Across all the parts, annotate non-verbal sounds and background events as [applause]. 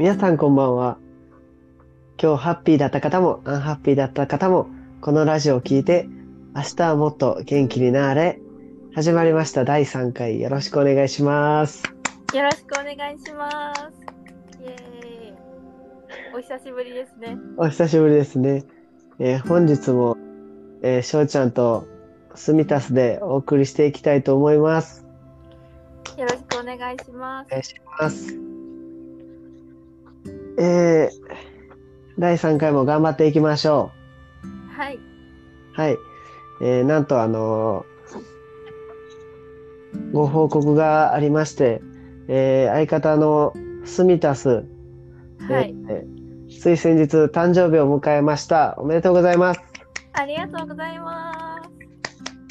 皆さんこんばんは。今日ハッピーだった方も、アンハッピーだった方も、このラジオを聞いて、明日はもっと元気になれ。始まりました第3回よろしくお願いします。よろしくお願いします。イエーイ。お久しぶりですね。お久しぶりですね。えー本日も、えー、しょうちゃんとスミタスでお送りしていきたいと思います。よろしくお願いしますお。願いします。えー、第3回も頑張っていきましょはい。う。はい。えー、なんとあのーご報告がありまして、えー相方のスミタス、はい。えーつい先日誕生日を迎えました。おめでとうございます。ありがとうございま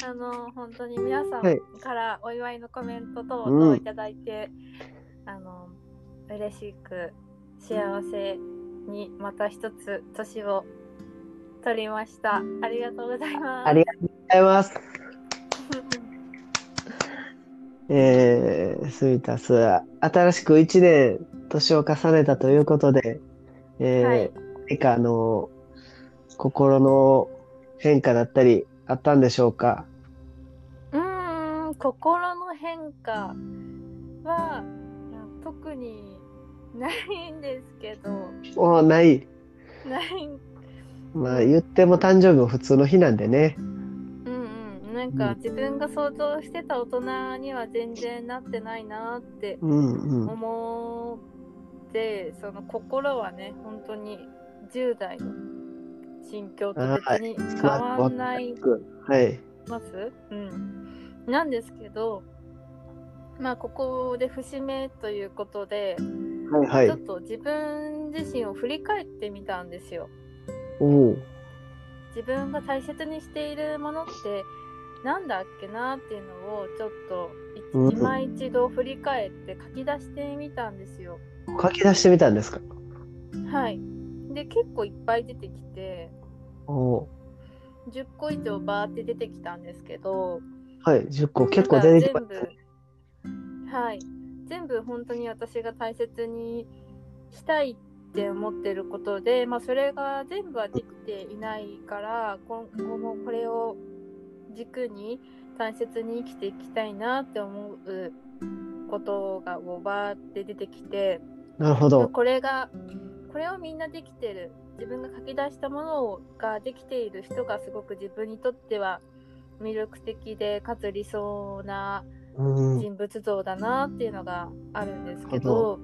す。あの、本当に皆さんはいからお祝いのコメント等うん々いただいて、あの、嬉しく幸せにまた一つ年を取りました。ありがとうございます。ありがとうございます。[laughs] えー、スミタス、新しく1年年を重ねたということで、えーはい何かあの、心の変化だったりあったんでしょうか？うーん心の変化は特にないんですけどおない。ないまあ言っても誕生日も普通の日なんでね。うんうんなんか自分が想像してた大人には全然なってないなってうんうん。思ってその心はね本当に10代の心境と別に変わんないはい。ます、うん、なんですけどまあここで節目ということで、はいはいちょっ。と自分自身を振り返ってみたんですよ。自分が大切にしているものってなんだっけなっていうのをちょっと今一度振り返って書き出してみたんですよ。書き出してみたんですか？はい。で結構いっぱい出てきておう10個以上バーって出てきたんですけどはい。10個結構出てきたね。全部はい全部本当に私が大切にしたいって思ってることで、まあ、それが全部はできていないから今後もこれを軸に大切に生きていきたいなって思うことがこうバーって出てきてなるほど。これがこれをみんなできてる自分が書き出したものができている人がすごく自分にとっては魅力的でかつ理想なうん。人物像だなっていうのがあるんですけなるほど。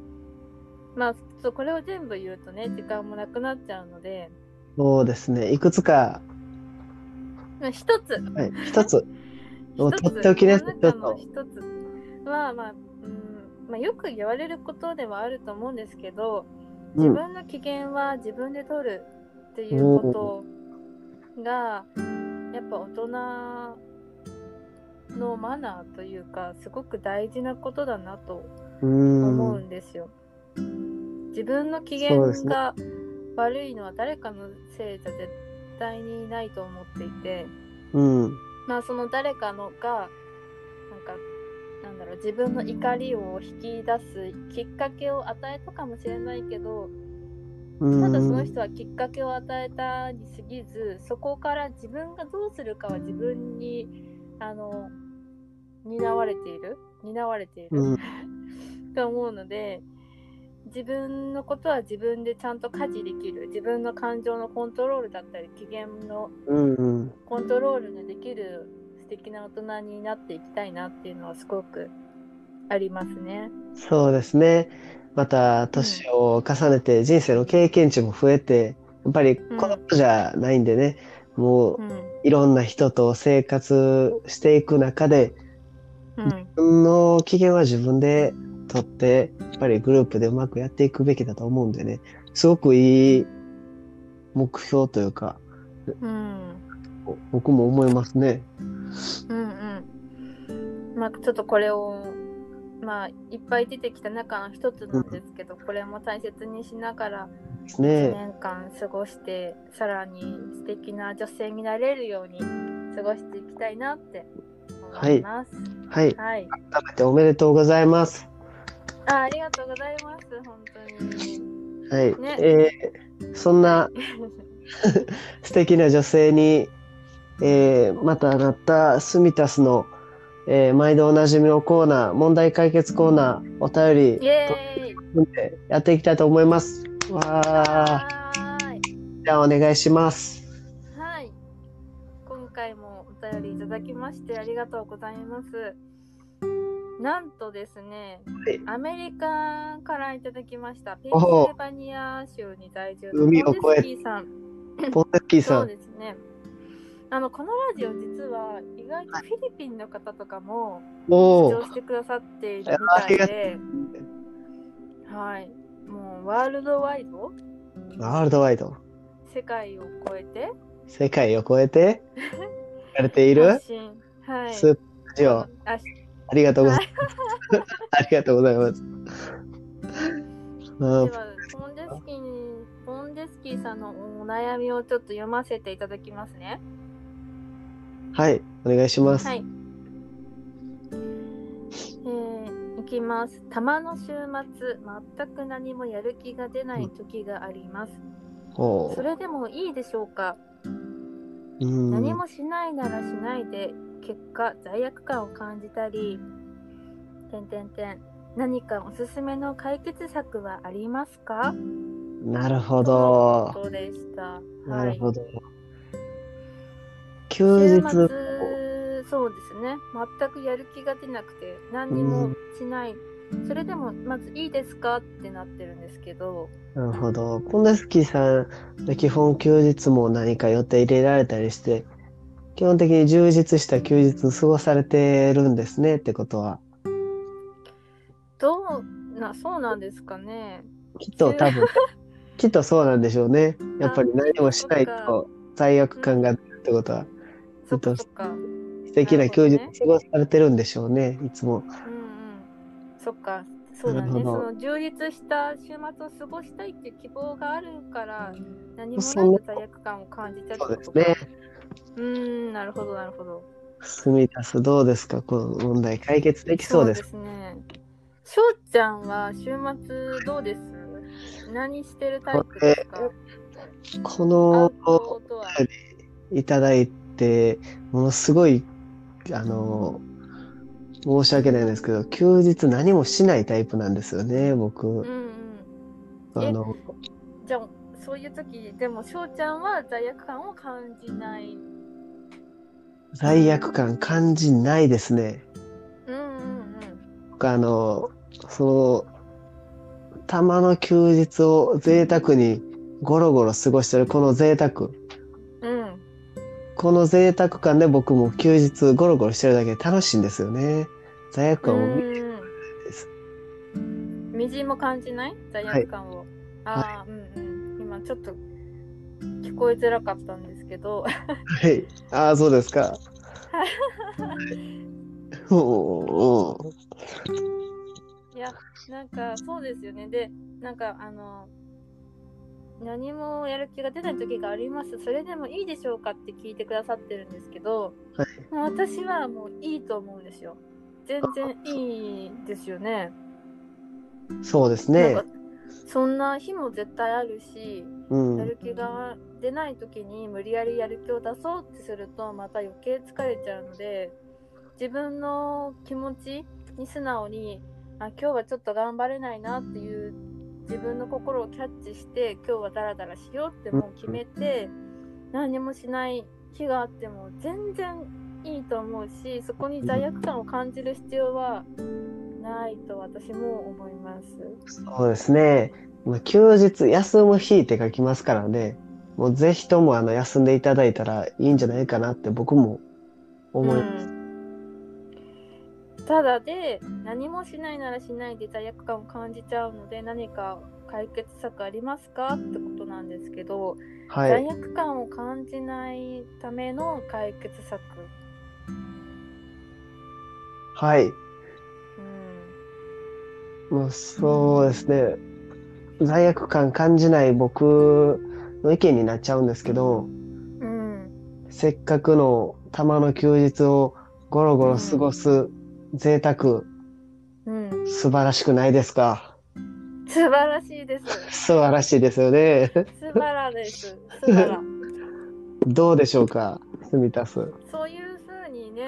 まあそうこれを全部言うとね時間もなくなっちゃうので。そうですね。いくつか、まあ一つ。はい。一つ。[laughs] とっておきのやつその中のちょっと。一つ。は、まあうん。まあ、よく言われることではあると思うんですけど自うん。分の機嫌は自分で取るっていうことがやっぱ大人のマナーというかすごく大事なことだなとうん。思うんですよ。自分の機嫌が悪いのは誰かのせいじゃ絶対にないと思っていてうん。まあその誰かのがなんかなんだろう自分の怒りを引き出すきっかけを与えたかもしれないけどうん。ただその人はきっかけを与えたに過ぎずそこから自分がどうするかは自分にあの担われている？担われている、うん。[laughs] と思うので自分のことは自分でちゃんと家事できる。自分の感情のコントロールだったり機嫌の。コントロールができる素敵な大人になっていきたいなっていうのはすごくありますね。そうですね。また、年を重ねて人生の経験値も増えて、やっぱり子供じゃないんでね、もううん。いろんな人と生活していく中で、うん自分の機嫌は自分で取って、やっぱりグループでうまくやっていくべきだと思うんでね、すごくいい目標というか、うんお僕も思いますね。うんうん。まあちょっとこれをまあいっぱい出てきた中の一つなんですけど、これも大切にしながら1ですね。年間過ごして、さらに素敵な女性になれるように過ごしていきたいなって思います。はい。はい。改めておめでとうございます。あありがとうございます。本当に。はい。ねえーそんな [laughs] 素敵な女性に、えーまたなったスミタスの、えー毎度おなじみのコーナー、問題解決コーナー、お便りやっていきたいと思います。わー。はーい。じゃあお願いします。便りいただきましてありがとうございます。なんとですね、はいアメリカからいただきました。ペンシルバニア州に在住の海を越えポンデスキーさん。ポンデスキーさそうんですね。あのこのラジオ実は意外とフィリピンの方とかも視聴してくださっているみたいで、はい。もうワールドワイド？ワールドワイド。世界を超えて？世界を超えて、[laughs] やれている？はい。スーパーラジオ。あありがとうございます。ありがとうございます。[laughs] でポンデスキーにポンデスキーさんのお悩みをちょっと読ませていただきますね。はい、お願いします。はい。えー、いきます。たまの週末、全く何もやる気が出ない時があります。おそれでもいいでしょうか、うん何もしないならしないで、結果、罪悪感を感じたり、てんてんてん。何かおすすめの解決策はありますか？なるほど。そうでした。はい。なるほど。休週日、末そうですね全くやる気が出なくて何にもしない、それでもまずいいですかってなってるんですけど。なるほど。ポンデスキーさん、基本休日も何か予定入れられたりして、基本的に充実した休日過ごされてるんですねってことは、どうなそうなんですかね。きっと多分、[laughs] きっとそうなんでしょうね。やっぱり何もしないと罪悪感が出るってことは、そっかそっか。うん素敵な休日なるほ過ごされてるんでしょうね、いつも。うんそっか。そうだね。その充実した週末を過ごしたいっていう希望があるから何もなく罪悪感を感じたってそうですね。うーんなるほどなるほど。スミタスどうですか？この問題解決できそうですか？そうですね。しょうちゃんは週末どうです？何してるタイプですか？こアのウトとは。いただいて、ものすごい、あの、申し訳ないんですけど、休日何もしないタイプなんですよね、僕。うんうん。あの、じゃあ、そういう時、でもしょうちゃんは罪悪感を感じない？罪悪感感じないですね。うんうん僕あの、その、たまの休日を贅沢にゴロゴロ過ごしてるこの贅沢。うん。うん。この贅沢感で僕も休日ゴロゴロしてるだけで楽しいんですよね。罪悪感を見てうんです。みじんも感じない？罪悪感を。ああ、うんうん。今ちょっと聞こえづらかったんですけど。はい。ああ、そうですか。おおおいや、なんかそうですよね。で、なんかあの、何もやる気が出ない時があります。それでもいいでしょうかって聞いてくださってるんですけど、はいもう私はもういいと思うんですよ。全然いいですよね。そうですねそんな日も絶対あるし、うんや。る気が出ない時に無理やりやる気を出そうってするとまた余計疲れちゃうので自分の気持ちに素直にあ今日はちょっと頑張れないなっていう自分の心をキャッチして今日はダラダラしようってもう決めて何もしない日があっても全然いいと思うしそこに罪悪感を感じる必要はないと私も思います。そうですね。まあ休日、休む日って書きますからね。もうぜひともあの休んでいただいたらいいんじゃないかなって僕も思います。うんただで何もしないならしないで罪悪感を感じちゃうので何か解決策ありますかってことなんですけど、はい。罪悪感を感じないための解決策、はい。うん、もうそうですね。罪悪感感じない僕の意見になっちゃうんですけど、うん、せっかくのたまの休日をゴロゴロ過ごす贅沢、うん、素晴らしくないですか？素晴らしいです。[laughs] 素晴らしいですよね。素晴らです。素晴ら。[laughs] どうでしょうか、スミタス。そういう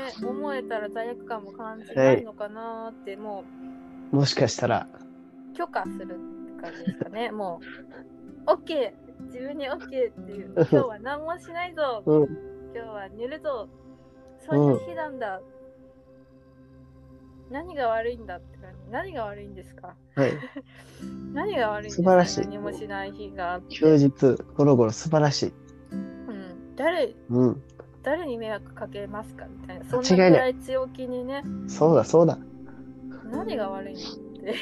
ね、思えたら罪悪感も感じないのかなって、ももしかしたら、う許可するって感じですかね。[laughs] もう、OK! 自分に OK っていう。今日は何もしないぞ。うん、今日は寝るぞ。そういう日なんだ。何が悪いんだって感じ。何が悪いんですか？はい。[laughs] 何が悪いんですか？素晴らしい何もしない日があって。休日、ゴロゴロ素晴らしい。うん、誰？うん。誰に迷惑かけますかみたいな。そんならい強気にね、そうだ、そうだ。何が悪いのって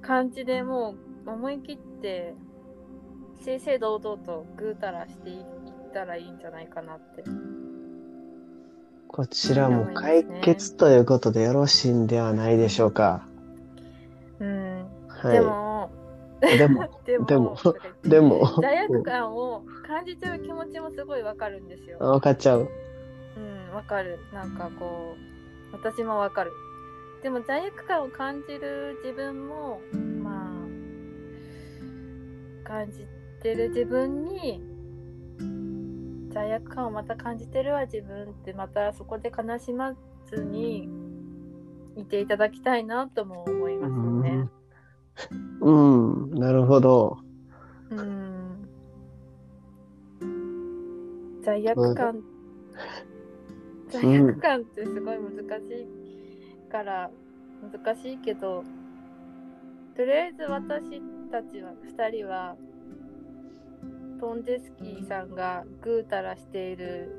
[laughs] 感じでもう思い切って正々堂々とぐうたらしていったらいいんじゃないかなって。こちらも解決ということでよろしいんではないでしょうか。うん。はい。でも、[laughs] でも、でも、でも罪悪感を感じちゃう気持ちもすごいわかるんですよ。分かっちゃう。うん、わかる。なんかこう、私もわかる。でも罪悪感を感じる自分も、まあ、感じてる自分に、罪悪感をまた感じてるわ自分ってまたそこで悲しまずにいていただきたいなとも思いますよね。うん、なるほど。うん。罪悪感、罪悪感ってすごい難しいから難しいけど、とりあえず私たちは2人はポンデスキーさんがぐうたらしている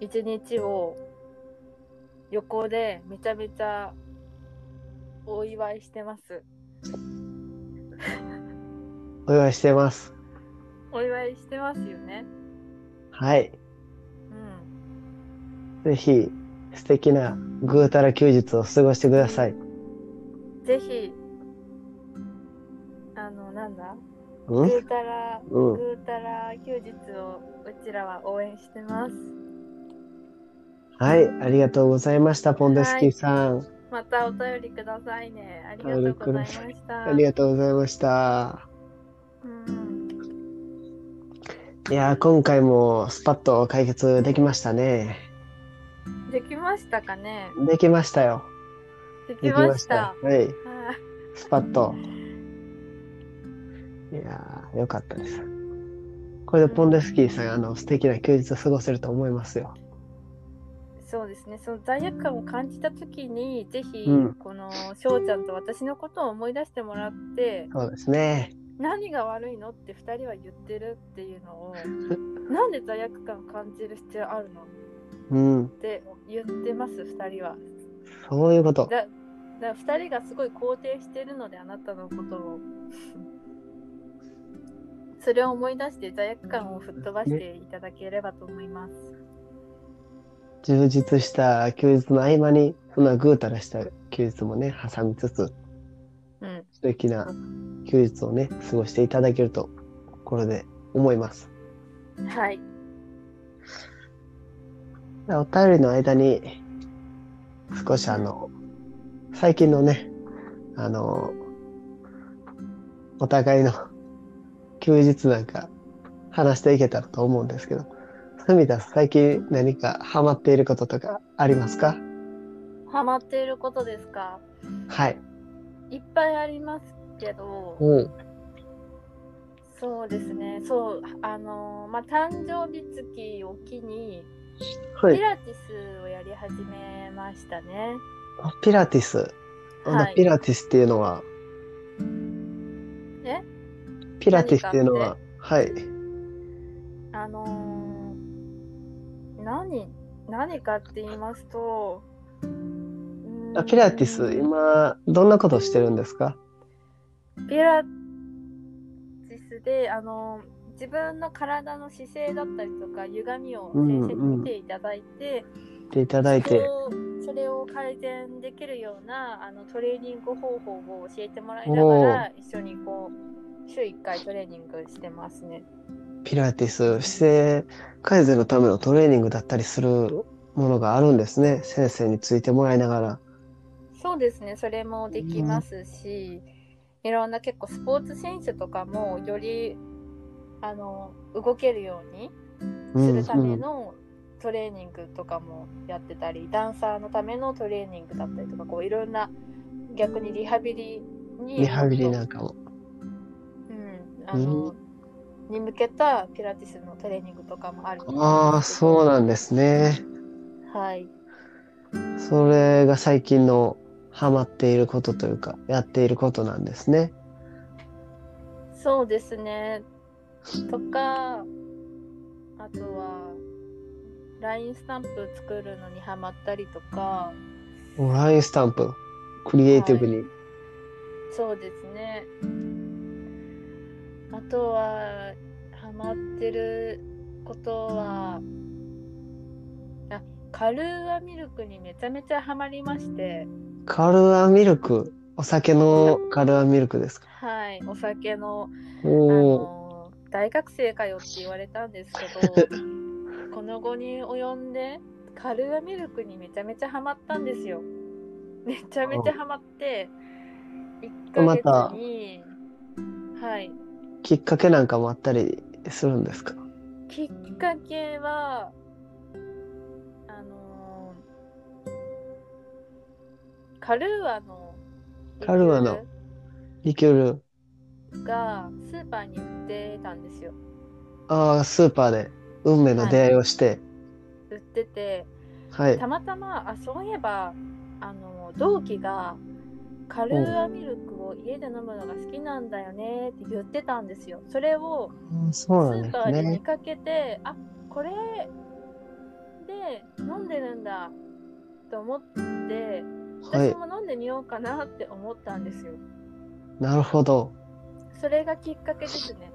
一日を横でめちゃめちゃお祝いしてます。お祝いしてます。お祝いしてますよね。はい。うん。ぜひ、素敵なぐうたら休日を過ごしてください。ぜひ、あの、なんだ？うん？ぐうたら、うん。ぐうたら休日をうちらは応援してます。はい、ありがとうございました、ポンデスキーさん。またお便りくださいね。ありがとうございました。ありがとうございました。うん、いやー、今回もスパッと解決できましたね。できましたかね？できましたよ。できまし。ましたた。はい、はスパッと。いやー、よかったです。これでポンデスキーさん、あの、素敵な休日を過ごせると思いますよ。いそうですね。その罪悪感を感じたときに、ぜひ、うんこの翔ちゃんと私のことを思い出してもらって、そうですね。何が悪いのって2人は言ってるっていうのを [laughs] なんで罪悪感感じる必要あるの？うん、って言ってます2人はそういうこと。だだ2人がすごい肯定してるのであなたのことをそれを思い出して罪悪感を吹っ飛ばしていただければと思います、充実した休日の合間に、そんなぐうたらした休日もね、挟みつつ、うん素敵な休日をね、過ごしていただけると、これで思います。はいお便りの間に、少しあの、最近のね、あの、お互いの休日なんか話していけたらと思うんですけど、住田さん最近何かハマっていることとかありますか？ハマっていることですか？はい。いっぱいありますけどうん。そうですねそうあのーまあ誕生日月を機にはい。ピラティスをやり始めましたね。あピラティス。はいピラティスっていうのは、え？ピラティスっていうの何は、はい。あのー何、何かって言いますと、ピラティス、今、どんなことしてるんですか？ピラティスで、あのー自分の体の姿勢だったりとか、歪みを先生に見ていただいて、っていただいて、それをそれを改善できるようなあのトレーニング方法を教えてもらいながら、一緒にこう、週1回トレーニングしてますね。ピラティス、姿勢改善のためのトレーニングだったりするものがあるんですね。先生についてもらいながら。そうですね、それもできますし、いろんな結構スポーツ選手とかもよりあの動けるようにするためのトレーニングとかもやってたり、ダンサーのためのトレーニングだったりとか、こういろんな逆にリハビリにリハビリなんかも。うん、あの、に向けたピラティスのトレーニングとかもあるああ、そうなんですね。はい。それが最近のハマっていることというか、やっていることなんですね。そうですね。とか、あとは、LINE スタンプ作るのにハマったりとか、ラインスタンプ、クリエイティブに。そうですね。あとは、ハマってることは、あ、カルーアミルクにめちゃめちゃハマりまして、カルアミルク、お酒のカルアミルクですか？はい、お酒の、あの、大学生かよって言われたんですけど、[laughs] この期に及んで、カルーアミルクにめちゃめちゃハマったんですよ。めちゃめちゃハマって、1またヶ月に、はい、きっかけなんかもあったりするんですか？きっかけは、あのーカルーアのカルーアのリキュール？がスーパーに売ってたんですよ。ああ、スーパーで運命の出会いをして。売ってて、はい。たまたま、あ、そういえば、あの、同期が、カルーアミルクを家で飲むのが好きなんだよねって言ってたんですよ。それをうんスーパーで見。かけて、あ、これで飲んでるんだと思って、はい。私も飲んでみようかなって思ったんですよ。なるほど。それがきっかけですね。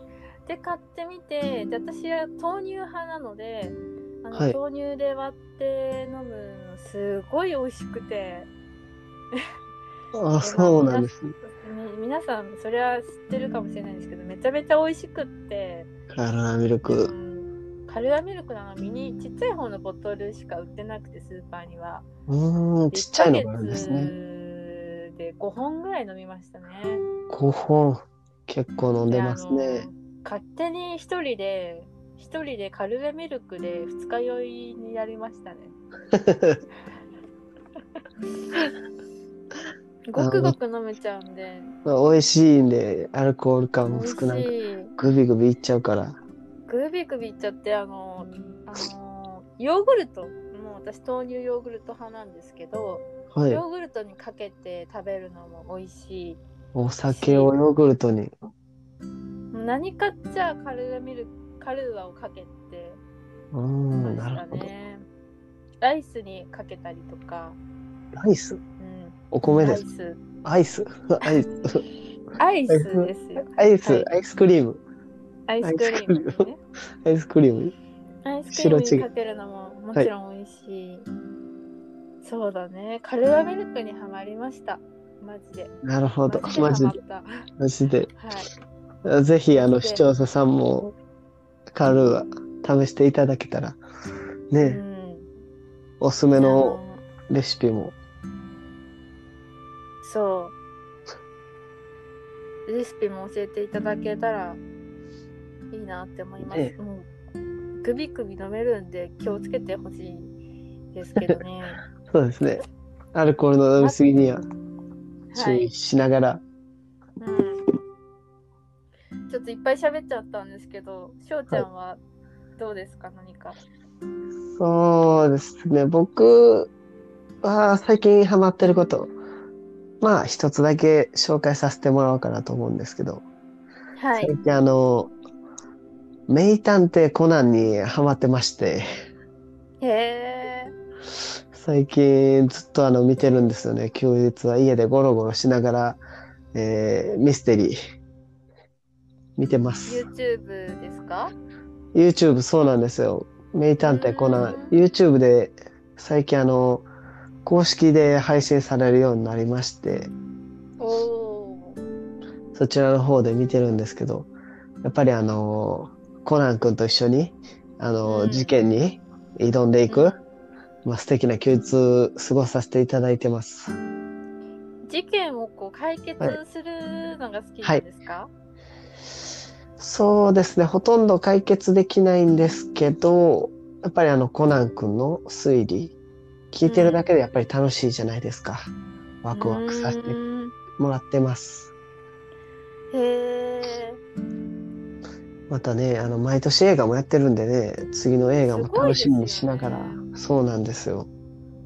で、買ってみて、で私は豆乳派なので、あのはい豆乳で割って飲むのすごい美味しくて、ああ、そうなんです。み皆さんそれは知ってるかもしれないんですけどめちゃめちゃ美味しくって、カルアミルうク。ん、カルアミルクなのミニちっちゃい方のボトルしか売ってなくてスーパーにはうーん、ちっちゃいのがあるんですね。1で5本ぐらい飲みましたね5本。結構飲んでますね。の勝手に一人で一人でカルアミルクで二日酔いになりましたね [laughs] ごくごく飲めちゃうんでまあ美味しいんで、アルコール感も少ないグビグビいっちゃうから。グビグビいっちゃってあのあのヨーグルトもう私豆乳ヨーグルト派なんですけど、はい。ヨーグルトにかけて食べるのも美味しいお酒をヨーグルトに。何かっちゃカルーアミルカルーアをかけてうん、したなるほど。ねライスにかけたりとか、ライス？うん、お米です。アイス。アイス？[laughs] アイス。アイスですよ。アイス、はい。アイスクリーム。アイスクリームアイスクリーム。アイスクリーム。にかけるのももちろん美味しい、そうだね。カルーアミルクにはまりました。マジで。なるほど。ママジで。マジで。たはい。ぜひ、あの、視聴者さんも、カルーア、試していただけたら、うね、ん。おすすめのレシピも。そう。レシピも教えていただけたらいいなって思います、えもうグビグビ飲めるんで気をつけてほしいですけどね。[laughs] そうですね。アルコールの飲みすぎには注意はい、しながら。うん、ちょっといっぱい喋っちゃったんですけどしょうちゃんはどうですか、何か。そうですね。僕は最近ハマってること、まあ一つだけ紹介させてもらおうかなと思うんですけど、はい。最近あの、名探偵コナンにハマってまして、へえ最近ずっとあの見てるんですよね。休日は家でゴロゴロしながら、えーミステリー。見てます。YouTube ですか？YouTube そうなんですよ。名探偵コナン、YouTube で最近あの、公式で配信されるようになりまして、そちらの方で見てるんですけど、やっぱりあの、コナン君と一緒に、あの、うん事件に挑んでいく、まあ、素敵な休日過ごさせていただいてます。事件をこう解決するのが好きなんですか、そうですね。ほとんど解決できないんですけど、やっぱりあの、コナン君の推理、聞いてるだけでやっぱり楽しいじゃないですか。ワクワクさせてもらってます。へえ。またね、あの、毎年映画もやってるんでね、次の映画も楽しみにしながら、そうなんですよ。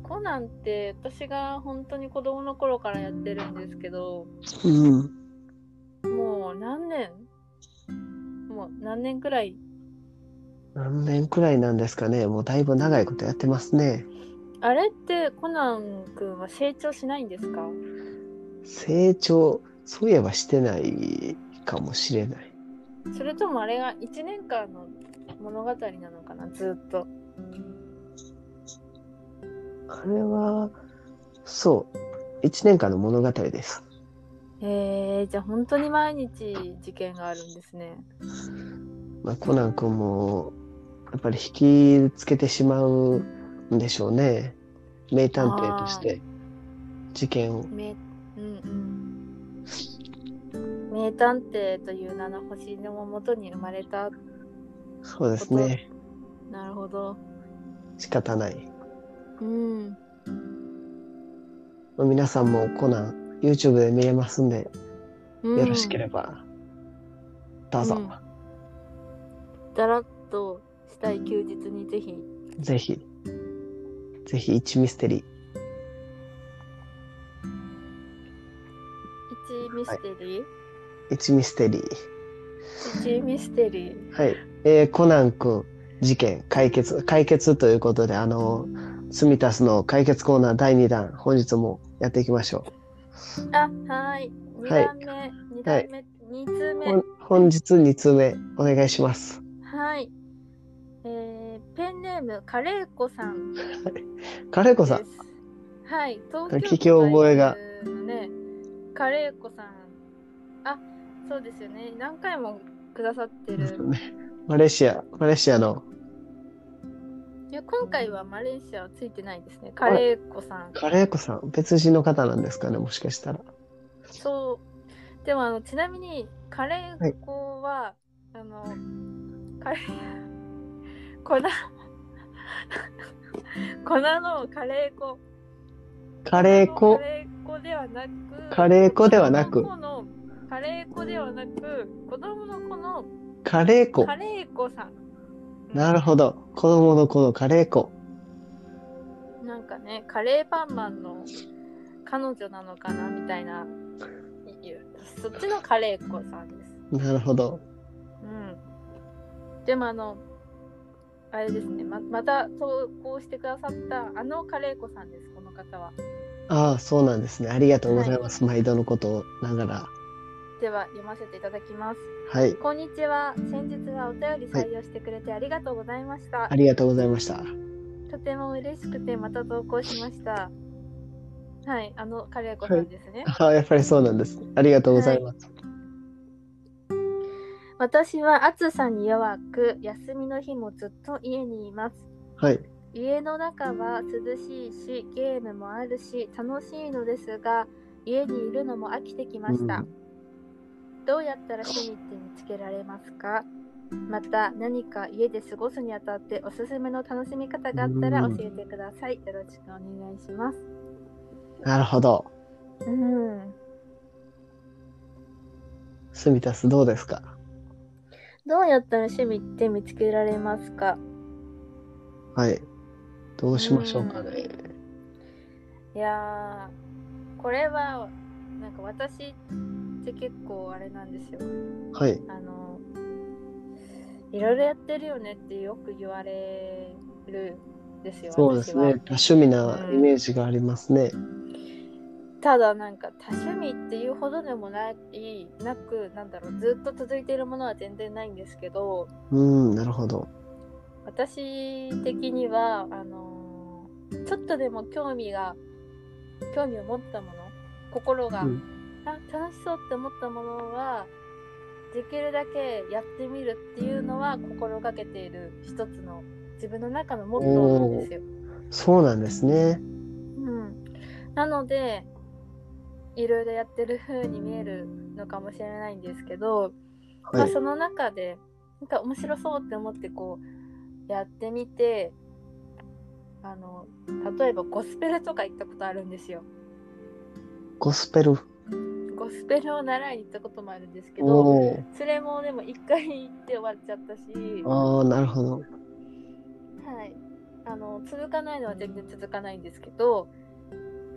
コナンって私が本当に子供の頃からやってるんですけど、うん。もう何年？もう何年くらい？何年くらいなんですかね。もうだいぶ長いことやってますね。あれってコナン君は成長しないんですか？成長、そういえばしてないかもしれない。それともあれが1年間の物語なのかな？ずっと。あれは、そう、一年間の物語です。へえじゃあ本当に毎日事件があるんですね。まあ、コナン君も、やっぱり引きつけてしまうんでしょうね。名探偵として、事件を。名うんうん、名探偵という名の星のもとに生まれた。そうですね。なるほど。仕方ない。うん。まあ皆さんもコナン、YouTube で見れますんで、うんよろしければ、どうぞ、うんだらっとしたい休日にぜひ。ぜひ、ぜひ1ミステリー。一ミステリー、1ミステリー。一ミステリー。はい。えーコナン君、事件、解決、解決ということで、あの、スミタスの解決コーナー第2弾、本日もやっていきましょあ、はい。二はい段目、二段目、二通う。目。ほん本日2通目、お願いします。はい。えー、ペンネーム、カレーコさん。[laughs] カレコさん、はい。東京聞き覚えがね、カレーコさん。あ、そうですよね。何回もくださってる。マレーシア、マレーシアのいや今回はマレーシアはついてないですね。カレーコさん。カレーコさん、別人の方なんですかね、もしかしたら。そう。でもあのちなみにカレー粉は、あのカレー粉 [laughs] 粉のカレー粉。カレー粉カ、レー粉ではなく。カレー粉ではなく子供の子のカレー粉ではなく子供の子のカレー粉カ。レー粉さん。なるほど。子供の子のカレー粉。なんかね、カレーパンマンの彼女なのかなみたいな。そっちのカレー粉さんです。なるほど。うん。でもあの、あれですね、ままた投稿してくださったあのカレー粉さんです、この方は。ああ、そうなんですね。ありがとうございます。毎度のことをながら。では読ませていただきます。はい。こんにちは。先日はお便り採用してくれてありがとうございました。ありがとうございました。とても嬉しくてまた投稿しました。はい、あのカレー粉さんですね。ああ、やっぱりそうなんです。ありがとうございます。私は暑さに弱く、休みの日もずっと家にいます。はい。家の中は涼しいし、ゲームもあるし、楽しいのですが、家にいるのも飽きてきました。うんどうやったら趣味って見つけられますか？また何か家で過ごすにあたっておすすめの楽しみ方があったら教えてください。よろしくお願いします。なるほど。うん。スミタスどうですか？どうやったら趣味って見つけられますか？はい。どうしましょうかね。いやー、これは、なんか私って結構あれなんですよ。はい。あの、いろいろやってるよねってよく言われるんですよ。そうですね。多趣味なイメージがありますね。私はただなんか多趣味っていうほどでもない、なく、なんだろう、ずっと続いているものは全然ないんですけど、うん、なるほど。私的には、あのちょっとでも興味が、興味を持ったもの、心が、うんあ楽しそうって思ったものはできるだけやってみるっていうのは心がけている一つの自分の中のモットーなんですよ。そうなんですね。うん、なのでいろいろやってる風に見えるのかもしれないんですけど、まあ、はい。その中でなんか面白そうって思ってこうやってみてあの例えばゴスペルとか行ったことあるんですよ。ゴスペル？ゴスペルを習いに行ったこともあるんですけど。それもでも一回行って終わっちゃったし、ああ、なるほど。はい、あの続かないのは全然続かないんですけど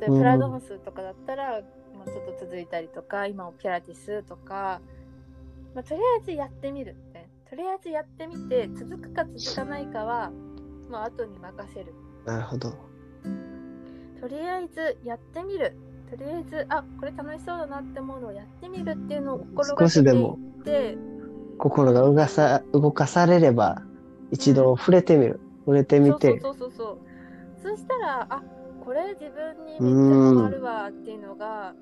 でうんプラドムスとかだったら、まあ、ちょっと続いたりとか今もピラティスとか、まあ、とりあえずやってみるとりあえずやってみて続くか続かないかは、まあ後に任せるなるほど。とりあえずやってみるとりあえずあこれ楽しそうだなって思うのをやってみるっていうのを心が少しけていでもって心が動かさ動かされれば、一度触れてみる。触れてみて。そうそうそうそうそうそしたらあこれ自分にめっちゃハマるわっていうのが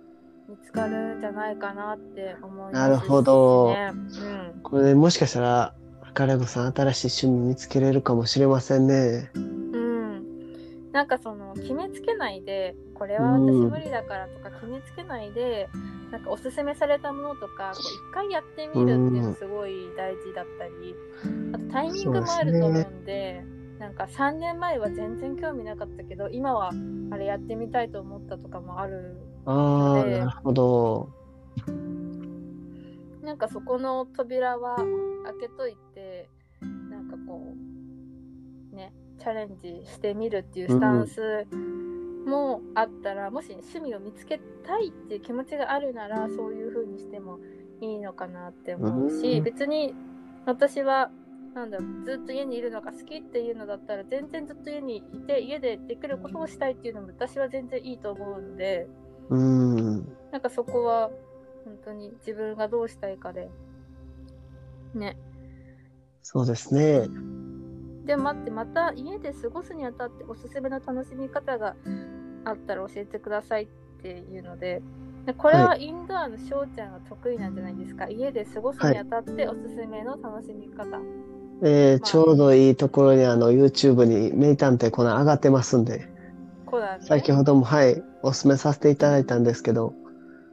見つかるんじゃないかなって思いますし、ね、なるほど。うん。これでもしかしたら、金子さん新しい趣味見つけれるかもしれませんね。うん、なんかその決めつけないでこれは私無理だからとか決めつけないで、なんかおすすめされたものとかこう一回やってみるっていうのすごい大事だったり、あとタイミングもあると思うんでなんか3年前は全然興味なかったけど今はあれやってみたいと思ったとかもあるああ、でなるほど。なんかそこの扉は開けといてなんかこうねチャレンジしてみるっていうスタンスもあったら、もし趣味を見つけたいっていう気持ちがあるならそういう風にしてもいいのかなって思うし、うん別に私はなんだろうずっと家にいるのが好きっていうのだったら全然ずっと家にいて家でできることをしたいっていうのも私は全然いいと思うので。うん。なんかそこは本当に自分がどうしたいかで。ね。そうですね。で待ってまた家で過ごすにあたっておすすめの楽しみ方があったら教えてくださいっていうので。でこれはインドアの翔ちゃんが得意なんじゃないですか、家で過ごすにあたっておすすめの楽しみ方。えーまあちょうどいいところにあの YouTube に名探偵コナン上がってますんで、コナンね先ほどもはい、お勧めさせていただいたんですけど、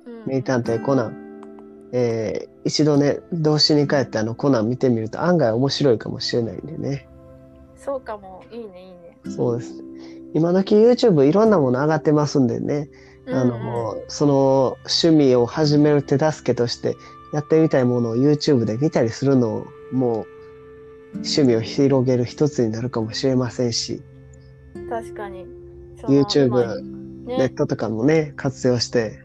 うん名探偵コナン、えー一度ね、童心に帰ってあのコナン見てみると案外面白いかもしれないんでね。そうかも。いいね、いいね。そうです。今時 YouTube いろんなもの上がってますんでね、あうんの、その趣味を始める手助けとしてやってみたいものを YouTube で見たりするのも趣味を広げる一つになるかもしれませんし、うん確かに。YouTube 今ネねットとかもね、活用して、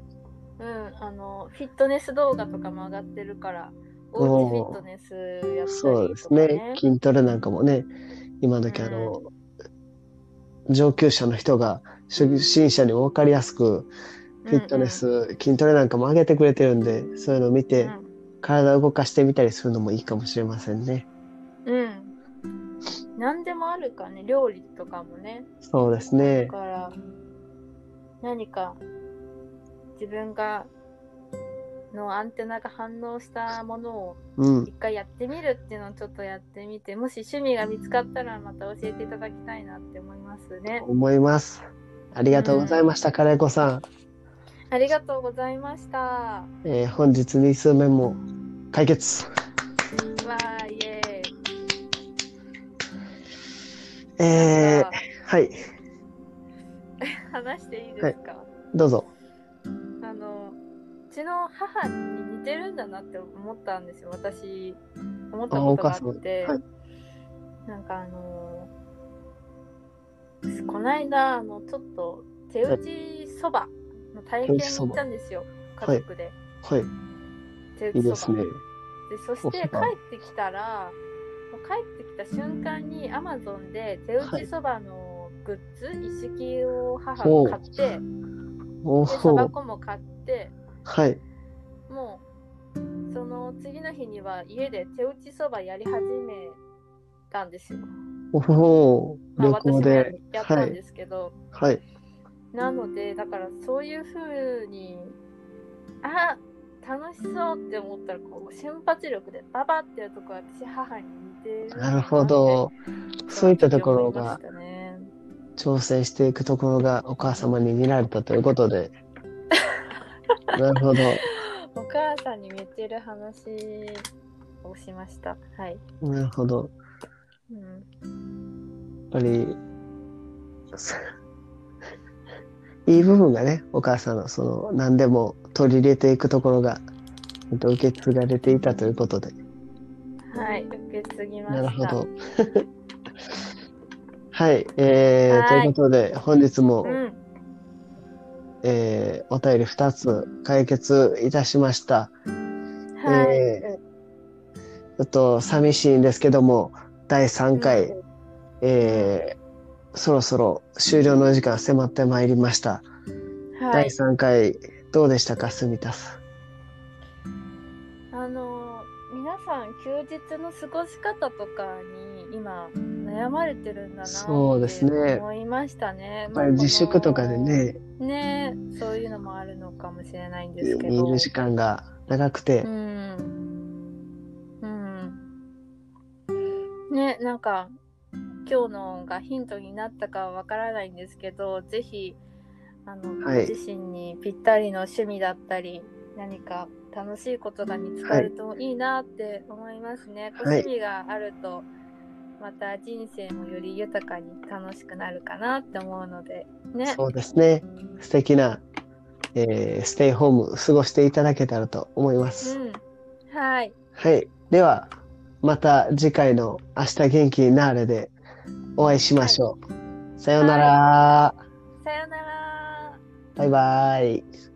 うん、あのフィットネス動画とかも上がってるから、おうちフィットネスやったそうですりとかね。ね、筋トレなんかもね、今時あの、上級者の人が初心者にも分かりやすく、フィットネス、筋トレなんかも上げてくれてるんで、そういうのを見て、体を動かしてみたりするのもいいかもしれませんね。うん、うん。何でもあるかね、料理とかもね。そうですねだ。から、何か自分がのアンテナが反応したものをうん。一回やってみるっていうのをちょっとやってみて、もし趣味が見つかったらまた教えていただきたいなって思いますね。思います。ありがとうございました、カレー子さん。ありがとうございました。わえー本日2数目も解決。ーイエーイ。えーはい、話していいですか、どうぞ。あのうちの母に似てるんだなって思ったんですよ。私思ったことがあって。あはい。なんかあのこないだあのちょっと手打ちそばの体験に行ったんですよ。ば家族で、はい、手打ちそば。いいですね。でそして帰ってきたら帰ってきた瞬間にアマゾンで手打ちそばのグッズ、一式を母が買ってそばお、粉も買ってはい。もうその次の日には家で手打ちそばやり始めたんですよ。おお、まあ、旅行で。やったんですけど、はい。なのでだからそういう風にあ楽しそうって思ったらこう瞬発力でババってやるとこは私母に似てるなるほど。そういったところが挑戦していくところがお母様に見られたということで、[laughs] なるほど。お母さんにめっちゃいる話をしました。はい。なるほど。うん。やっぱり、さ [laughs] いい部分がね、お母さんのその何でも取り入れていくところが、受け継がれていたということで。はい。受け継ぎました。なるほど。はい、えーはいということで、本日も、うん。えーお便り2つ解決いたしました。はい。えーちょっと寂しいんですけども、第3回、うえーそろそろ終了の時間迫ってまいりました。第はい。3回、どうでしたか、住田さあの、皆さん休日の過ごし方とかに今悩まれてるんだなそうですね思いましたね。ん。やっぱり自粛とかでね、ねそういうのもあるのかもしれないんですけど。見る時間が長くてう、ん。うん。ね、なんか、今日のがヒントになったかはわからないんですけど、ぜひ、あの、はいご自身にぴったりの趣味だったり、何か楽しいことが見つかるといいなって思いますね。はい趣味があると、また人生もより豊かに楽しくなるかなって思うので、ね。そうですね、素敵な、えーステイホーム過ごしていただけたらと思います。うん。はい。はい。では、また次回の明日元気になれでお会いしましょう。さようなら。さよなら。バイバイ。